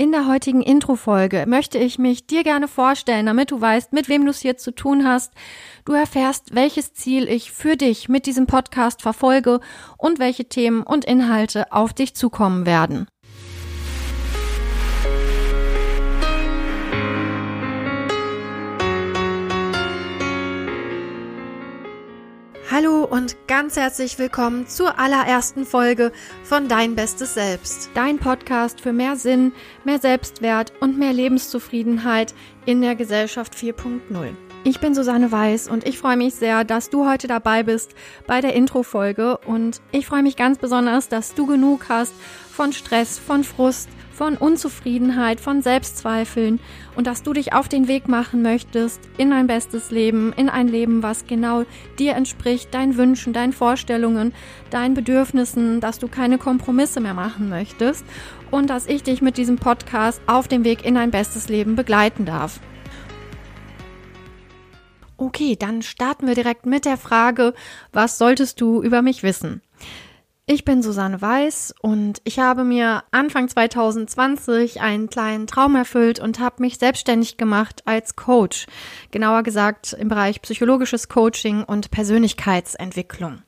In der heutigen Intro-Folge möchte ich mich dir gerne vorstellen, damit du weißt, mit wem du es hier zu tun hast. Du erfährst, welches Ziel ich für dich mit diesem Podcast verfolge und welche Themen und Inhalte auf dich zukommen werden. Hallo und ganz herzlich willkommen zur allerersten Folge von Dein Bestes Selbst. Dein Podcast für mehr Sinn, mehr Selbstwert und mehr Lebenszufriedenheit in der Gesellschaft 4.0. Ich bin Susanne Weiß und ich freue mich sehr, dass du heute dabei bist bei der Intro-Folge und ich freue mich ganz besonders, dass du genug hast von Stress, von Frust, von Unzufriedenheit, von Selbstzweifeln und dass du dich auf den Weg machen möchtest in ein bestes Leben, in ein Leben, was genau dir entspricht, deinen Wünschen, deinen Vorstellungen, deinen Bedürfnissen, dass du keine Kompromisse mehr machen möchtest und dass ich dich mit diesem Podcast auf dem Weg in ein bestes Leben begleiten darf. Okay, dann starten wir direkt mit der Frage, was solltest du über mich wissen? Ich bin Susanne Weiß und ich habe mir Anfang 2020 einen kleinen Traum erfüllt und habe mich selbstständig gemacht als Coach. Genauer gesagt im Bereich psychologisches Coaching und Persönlichkeitsentwicklung.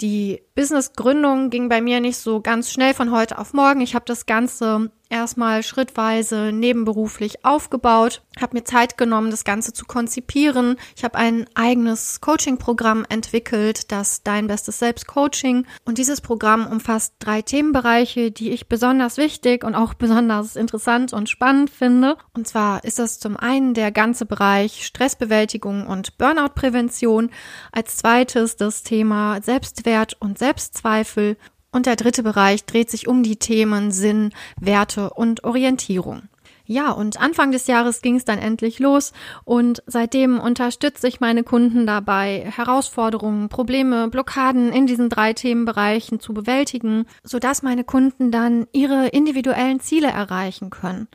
Die Businessgründung ging bei mir nicht so ganz schnell von heute auf morgen. Ich habe das Ganze erstmal schrittweise nebenberuflich aufgebaut, habe mir Zeit genommen, das Ganze zu konzipieren. Ich habe ein eigenes Coaching-Programm entwickelt, das Dein Bestes Selbst Coaching. Und dieses Programm umfasst drei Themenbereiche, die ich besonders wichtig und auch besonders interessant und spannend finde. Und zwar ist das zum einen der ganze Bereich Stressbewältigung und Burnout-Prävention, als zweites das Thema Selbstwert und Selbstzweifel und der dritte Bereich dreht sich um die Themen Sinn, Werte und Orientierung. Ja, und Anfang des Jahres ging es dann endlich los und seitdem unterstütze ich meine Kunden dabei, Herausforderungen, Probleme, Blockaden in diesen drei Themenbereichen zu bewältigen, sodass meine Kunden dann ihre individuellen Ziele erreichen können.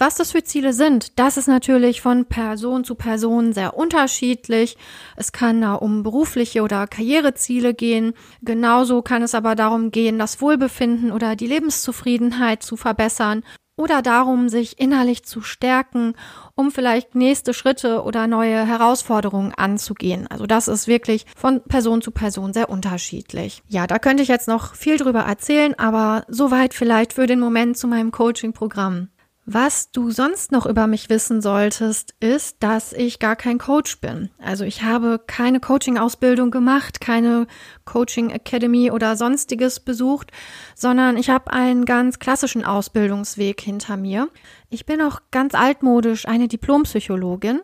Was das für Ziele sind, das ist natürlich von Person zu Person sehr unterschiedlich. Es kann da um berufliche oder Karriereziele gehen. Genauso kann es aber darum gehen, das Wohlbefinden oder die Lebenszufriedenheit zu verbessern oder darum, sich innerlich zu stärken, um vielleicht nächste Schritte oder neue Herausforderungen anzugehen. Also das ist wirklich von Person zu Person sehr unterschiedlich. Ja, da könnte ich jetzt noch viel drüber erzählen, aber soweit vielleicht für den Moment zu meinem Coaching-Programm. Was du sonst noch über mich wissen solltest, ist, dass ich gar kein Coach bin. Also ich habe keine Coaching-Ausbildung gemacht, keine Coaching Academy oder sonstiges besucht, sondern ich habe einen ganz klassischen Ausbildungsweg hinter mir. Ich bin auch ganz altmodisch eine Diplompsychologin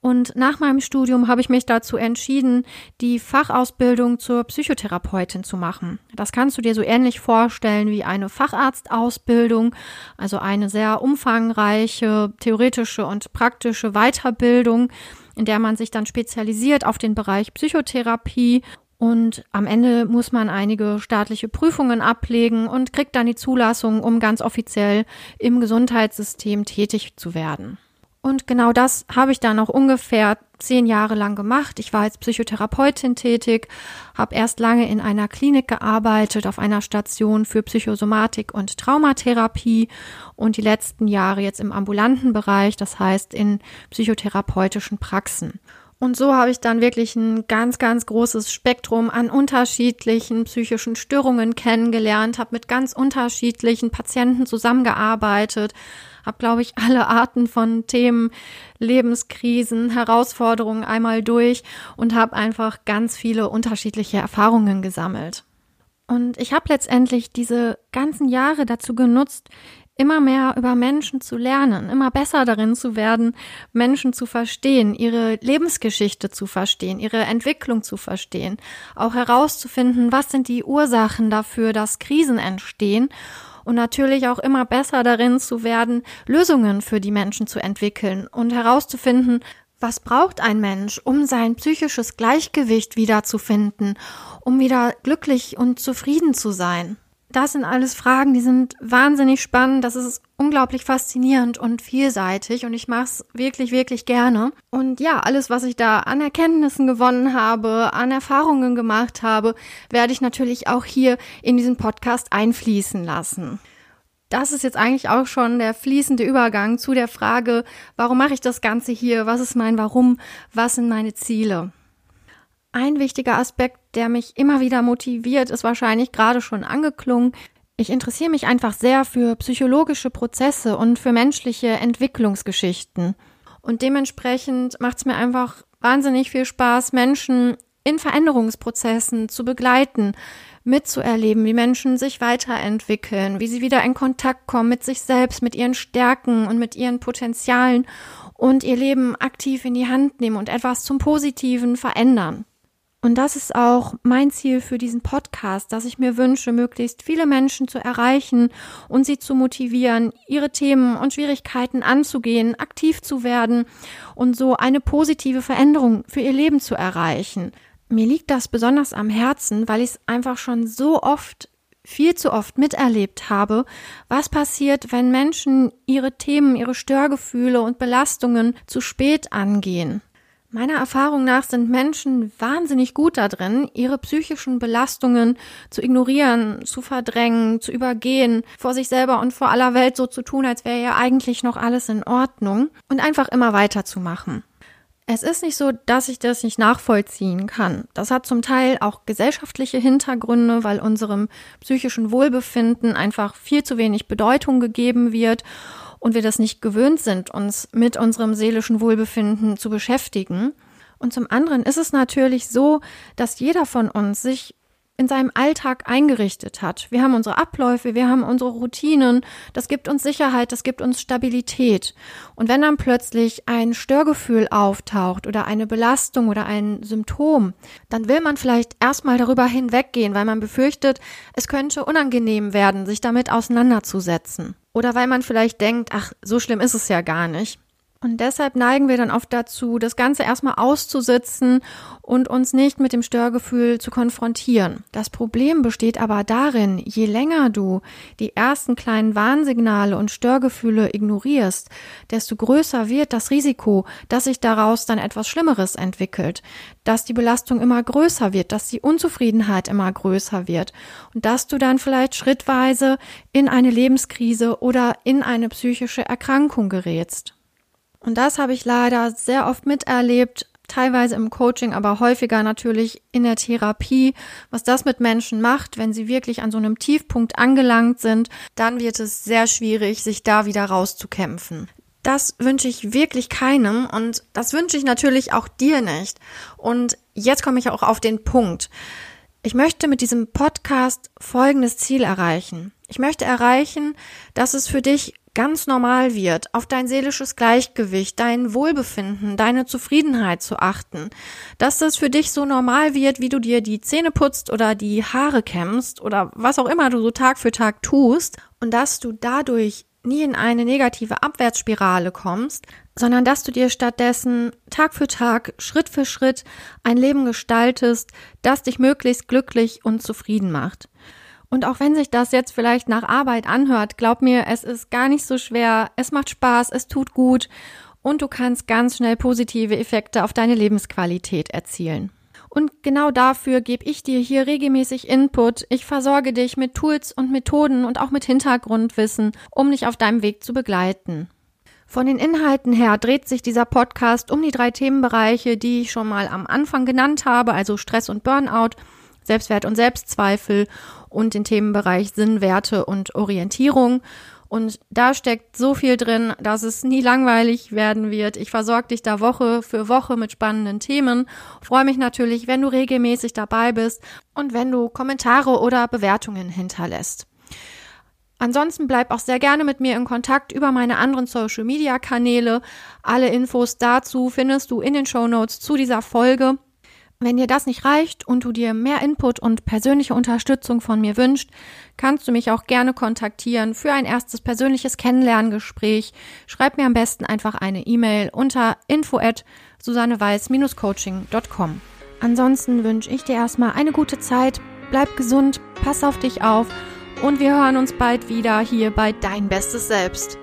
und nach meinem Studium habe ich mich dazu entschieden, die Fachausbildung zur Psychotherapeutin zu machen. Das kannst du dir so ähnlich vorstellen wie eine Facharztausbildung, also eine sehr umfangreiche theoretische und praktische Weiterbildung, in der man sich dann spezialisiert auf den Bereich Psychotherapie und am Ende muss man einige staatliche Prüfungen ablegen und kriegt dann die Zulassung, um ganz offiziell im Gesundheitssystem tätig zu werden. Und genau das habe ich dann noch ungefähr zehn Jahre lang gemacht. Ich war als Psychotherapeutin tätig, habe erst lange in einer Klinik gearbeitet, auf einer Station für Psychosomatik und Traumatherapie und die letzten Jahre jetzt im ambulanten Bereich, das heißt in psychotherapeutischen Praxen. Und so habe ich dann wirklich ein ganz, ganz großes Spektrum an unterschiedlichen psychischen Störungen kennengelernt, habe mit ganz unterschiedlichen Patienten zusammengearbeitet, habe, glaube ich, alle Arten von Themen, Lebenskrisen, Herausforderungen einmal durch und habe einfach ganz viele unterschiedliche Erfahrungen gesammelt. Und ich habe letztendlich diese ganzen Jahre dazu genutzt, immer mehr über Menschen zu lernen, immer besser darin zu werden, Menschen zu verstehen, ihre Lebensgeschichte zu verstehen, ihre Entwicklung zu verstehen, auch herauszufinden, was sind die Ursachen dafür, dass Krisen entstehen und natürlich auch immer besser darin zu werden, Lösungen für die Menschen zu entwickeln und herauszufinden, was braucht ein Mensch, um sein psychisches Gleichgewicht wiederzufinden, um wieder glücklich und zufrieden zu sein? Das sind alles Fragen, die sind wahnsinnig spannend. Das ist unglaublich faszinierend und vielseitig und ich mache es wirklich, wirklich gerne. Und ja, alles, was ich da an Erkenntnissen gewonnen habe, an Erfahrungen gemacht habe, werde ich natürlich auch hier in diesen Podcast einfließen lassen. das ist jetzt eigentlich auch schon der fließende Übergang zu der Frage, warum mache ich das Ganze hier? Was ist mein Warum? Was sind meine Ziele? Ein wichtiger Aspekt, der mich immer wieder motiviert, ist wahrscheinlich gerade schon angeklungen. Ich interessiere mich einfach sehr für psychologische Prozesse und für menschliche Entwicklungsgeschichten. Und dementsprechend macht es mir einfach wahnsinnig viel Spaß, Menschen in Veränderungsprozessen zu begleiten, mitzuerleben, wie Menschen sich weiterentwickeln, wie sie wieder in Kontakt kommen mit sich selbst, mit ihren Stärken und mit ihren Potenzialen und ihr Leben aktiv in die Hand nehmen und etwas zum Positiven verändern. Und das ist auch mein Ziel für diesen Podcast, dass ich mir wünsche, möglichst viele Menschen zu erreichen und sie zu motivieren, ihre Themen und Schwierigkeiten anzugehen, aktiv zu werden und so eine positive Veränderung für ihr Leben zu erreichen. Mir liegt das besonders am Herzen, weil ich es einfach schon so oft, viel zu oft miterlebt habe, was passiert, wenn Menschen ihre Themen, ihre Störgefühle und Belastungen zu spät angehen. Meiner Erfahrung nach sind Menschen wahnsinnig gut darin, ihre psychischen Belastungen zu ignorieren, zu verdrängen, zu übergehen, vor sich selber und vor aller Welt so zu tun, als wäre ja eigentlich noch alles in Ordnung und einfach immer weiterzumachen. Es ist nicht so, dass ich das nicht nachvollziehen kann. Das hat zum Teil auch gesellschaftliche Hintergründe, weil unserem psychischen Wohlbefinden einfach viel zu wenig Bedeutung gegeben wird und wir das nicht gewöhnt sind, uns mit unserem seelischen Wohlbefinden zu beschäftigen. Und zum anderen ist es natürlich so, dass jeder von uns sich in seinem Alltag eingerichtet hat. Wir haben unsere Abläufe, wir haben unsere Routinen, das gibt uns Sicherheit, das gibt uns Stabilität. Und wenn dann plötzlich ein Störgefühl auftaucht oder eine Belastung oder ein Symptom, dann will man vielleicht erstmal darüber hinweggehen, weil man befürchtet, es könnte unangenehm werden, sich damit auseinanderzusetzen. Oder weil man vielleicht denkt, ach, so schlimm ist es ja gar nicht. Und deshalb neigen wir dann oft dazu, das Ganze erstmal auszusitzen und uns nicht mit dem Störgefühl zu konfrontieren. Das Problem besteht aber darin, je länger du die ersten kleinen Warnsignale und Störgefühle ignorierst, desto größer wird das Risiko, dass sich daraus dann etwas Schlimmeres entwickelt, dass die Belastung immer größer wird, dass die Unzufriedenheit immer größer wird und dass du dann vielleicht schrittweise in eine Lebenskrise oder in eine psychische Erkrankung gerätst. Und das habe ich leider sehr oft miterlebt, teilweise im Coaching, aber häufiger natürlich in der Therapie, was das mit Menschen macht, wenn sie wirklich an so einem Tiefpunkt angelangt sind, dann wird es sehr schwierig, sich da wieder rauszukämpfen. Das wünsche ich wirklich keinem und das wünsche ich natürlich auch dir nicht. Und jetzt komme ich auch auf den Punkt. Ich möchte mit diesem Podcast folgendes Ziel erreichen. Ich möchte erreichen, dass es für dich ganz normal wird, auf dein seelisches Gleichgewicht, dein Wohlbefinden, deine Zufriedenheit zu achten, dass das für dich so normal wird, wie du dir die Zähne putzt oder die Haare kämmst oder was auch immer du so Tag für Tag tust und dass du dadurch nie in eine negative Abwärtsspirale kommst, sondern dass du dir stattdessen Tag für Tag, Schritt für Schritt ein Leben gestaltest, das dich möglichst glücklich und zufrieden macht. Und auch wenn sich das jetzt vielleicht nach Arbeit anhört, glaub mir, es ist gar nicht so schwer, es macht Spaß, es tut gut und du kannst ganz schnell positive Effekte auf deine Lebensqualität erzielen. Und genau dafür gebe ich dir hier regelmäßig Input. Ich versorge dich mit Tools und Methoden und auch mit Hintergrundwissen, um dich auf deinem Weg zu begleiten. Von den Inhalten her dreht sich dieser Podcast um die drei Themenbereiche, die ich schon mal am Anfang genannt habe, also Stress und Burnout, Selbstwert und Selbstzweifel und den Themenbereich Sinn, Werte und Orientierung. Und da steckt so viel drin, dass es nie langweilig werden wird. Ich versorge dich da Woche für Woche mit spannenden Themen. Freue mich natürlich, wenn du regelmäßig dabei bist und wenn du Kommentare oder Bewertungen hinterlässt. Ansonsten bleib auch sehr gerne mit mir in Kontakt über meine anderen Social Media Kanäle. Alle Infos dazu findest du in den Show Notes zu dieser Folge. Wenn dir das nicht reicht und du dir mehr Input und persönliche Unterstützung von mir wünscht, kannst du mich auch gerne kontaktieren für ein erstes persönliches Kennenlerngespräch. Schreib mir am besten einfach eine E-Mail unter info at susanneweiß-coaching.com. Ansonsten wünsche ich dir erstmal eine gute Zeit, bleib gesund, pass auf dich auf und wir hören uns bald wieder hier bei Dein Bestes Selbst.